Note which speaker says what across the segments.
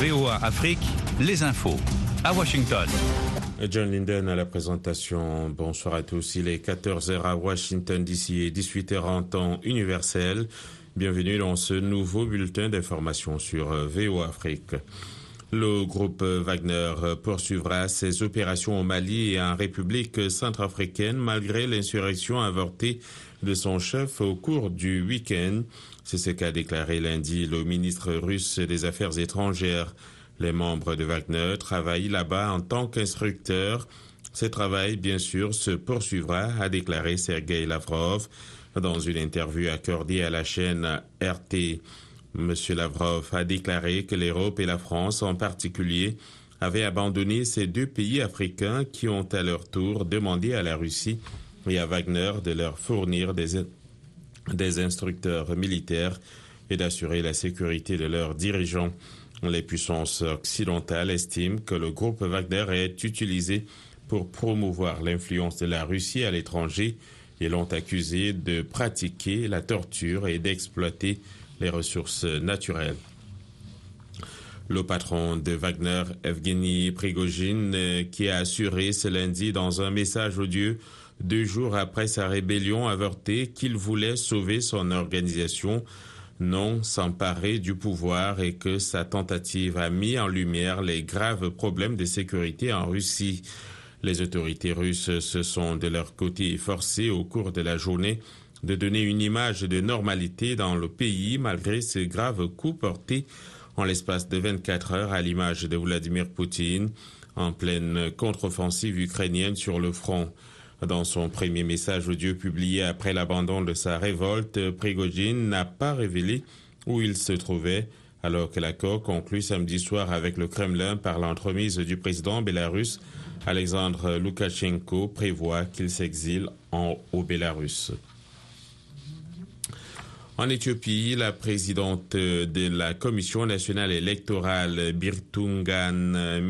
Speaker 1: VOA Afrique, les infos. À Washington.
Speaker 2: John Linden à la présentation. Bonsoir à tous. Il est 14h à Washington d'ici et 18h en temps universel. Bienvenue dans ce nouveau bulletin d'information sur VOA Afrique. Le groupe Wagner poursuivra ses opérations au Mali et en République centrafricaine malgré l'insurrection avortée de son chef au cours du week-end. C'est ce qu'a déclaré lundi le ministre russe des Affaires étrangères. Les membres de Wagner travaillent là-bas en tant qu'instructeurs. Ce travail, bien sûr, se poursuivra, a déclaré Sergei Lavrov dans une interview accordée à la chaîne RT. Monsieur Lavrov a déclaré que l'Europe et la France en particulier avaient abandonné ces deux pays africains qui ont à leur tour demandé à la Russie et à Wagner de leur fournir des, des instructeurs militaires et d'assurer la sécurité de leurs dirigeants. Les puissances occidentales estiment que le groupe Wagner est utilisé pour promouvoir l'influence de la Russie à l'étranger et l'ont accusé de pratiquer la torture et d'exploiter les ressources naturelles. Le patron de Wagner, Evgeny Prigogine, qui a assuré ce lundi dans un message audio deux jours après sa rébellion avortée qu'il voulait sauver son organisation, non s'emparer du pouvoir et que sa tentative a mis en lumière les graves problèmes de sécurité en Russie. Les autorités russes se sont de leur côté efforcées au cours de la journée de donner une image de normalité dans le pays malgré ces graves coups portés en l'espace de 24 heures à l'image de Vladimir Poutine en pleine contre-offensive ukrainienne sur le front. Dans son premier message audio publié après l'abandon de sa révolte, Prigogine n'a pas révélé où il se trouvait, alors que l'accord conclu samedi soir avec le Kremlin par l'entremise du président bélarusse Alexandre Loukachenko prévoit qu'il s'exile en, au Bélarus. En Éthiopie, la présidente de la Commission nationale électorale Birtungan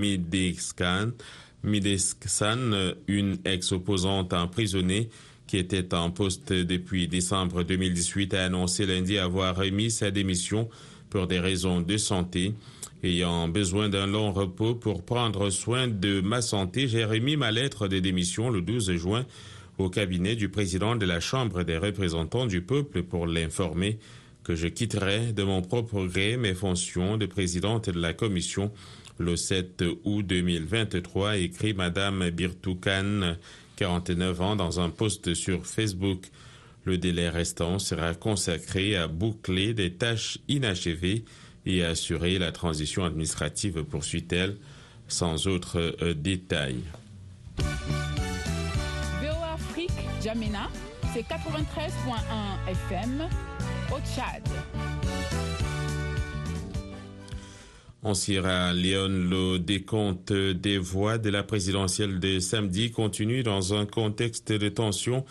Speaker 2: Mideskan Midesksan, une ex-opposante emprisonnée qui était en poste depuis décembre 2018, a annoncé lundi avoir remis sa démission pour des raisons de santé. Ayant besoin d'un long repos pour prendre soin de ma santé, j'ai remis ma lettre de démission le 12 juin au cabinet du président de la Chambre des représentants du peuple pour l'informer que je quitterai de mon propre gré mes fonctions de présidente de la commission le 7 août 2023, écrit Madame Birtoukan, 49 ans, dans un post sur Facebook. Le délai restant sera consacré à boucler des tâches inachevées et à assurer la transition administrative, poursuit-elle, sans autre euh, détail.
Speaker 3: C'est 93.1 FM au Tchad.
Speaker 2: En Sierra Leone, le décompte des voix de la présidentielle de samedi continue dans un contexte de tension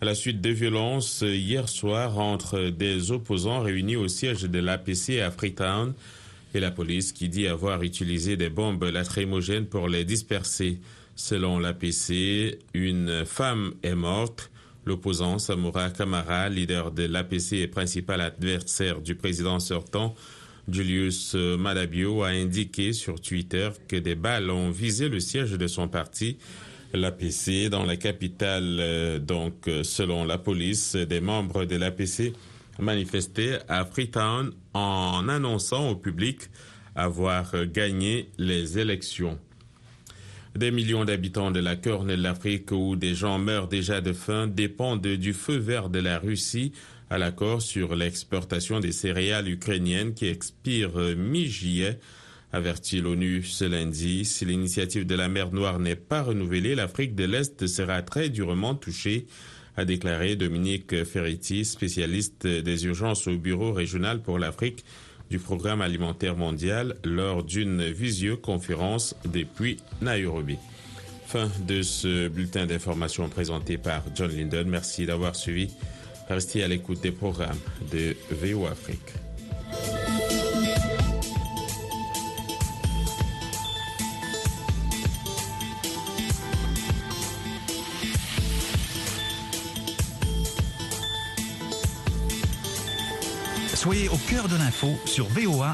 Speaker 2: à la suite de violences hier soir entre des opposants réunis au siège de l'APC à Freetown et la police qui dit avoir utilisé des bombes lacrymogènes pour les disperser. Selon l'APC, une femme est morte. L'opposant Samura Kamara, leader de l'APC et principal adversaire du président sortant, Julius Madabio a indiqué sur Twitter que des balles ont visé le siège de son parti, l'APC, dans la capitale. Donc, selon la police, des membres de l'APC manifestaient à Freetown en annonçant au public avoir gagné les élections. Des millions d'habitants de la Corne de l'Afrique où des gens meurent déjà de faim dépendent du feu vert de la Russie à l'accord sur l'exportation des céréales ukrainiennes qui expire mi-juillet, avertit l'ONU ce lundi. Si l'initiative de la mer Noire n'est pas renouvelée, l'Afrique de l'Est sera très durement touchée, a déclaré Dominique Ferretti, spécialiste des urgences au Bureau régional pour l'Afrique du Programme alimentaire mondial lors d'une visioconférence depuis Nairobi. Fin de ce bulletin d'information présenté par John Linden. Merci d'avoir suivi. Restez à l'écoute des programmes de VO Afrique.
Speaker 1: Soyez au cœur de l'info sur VOA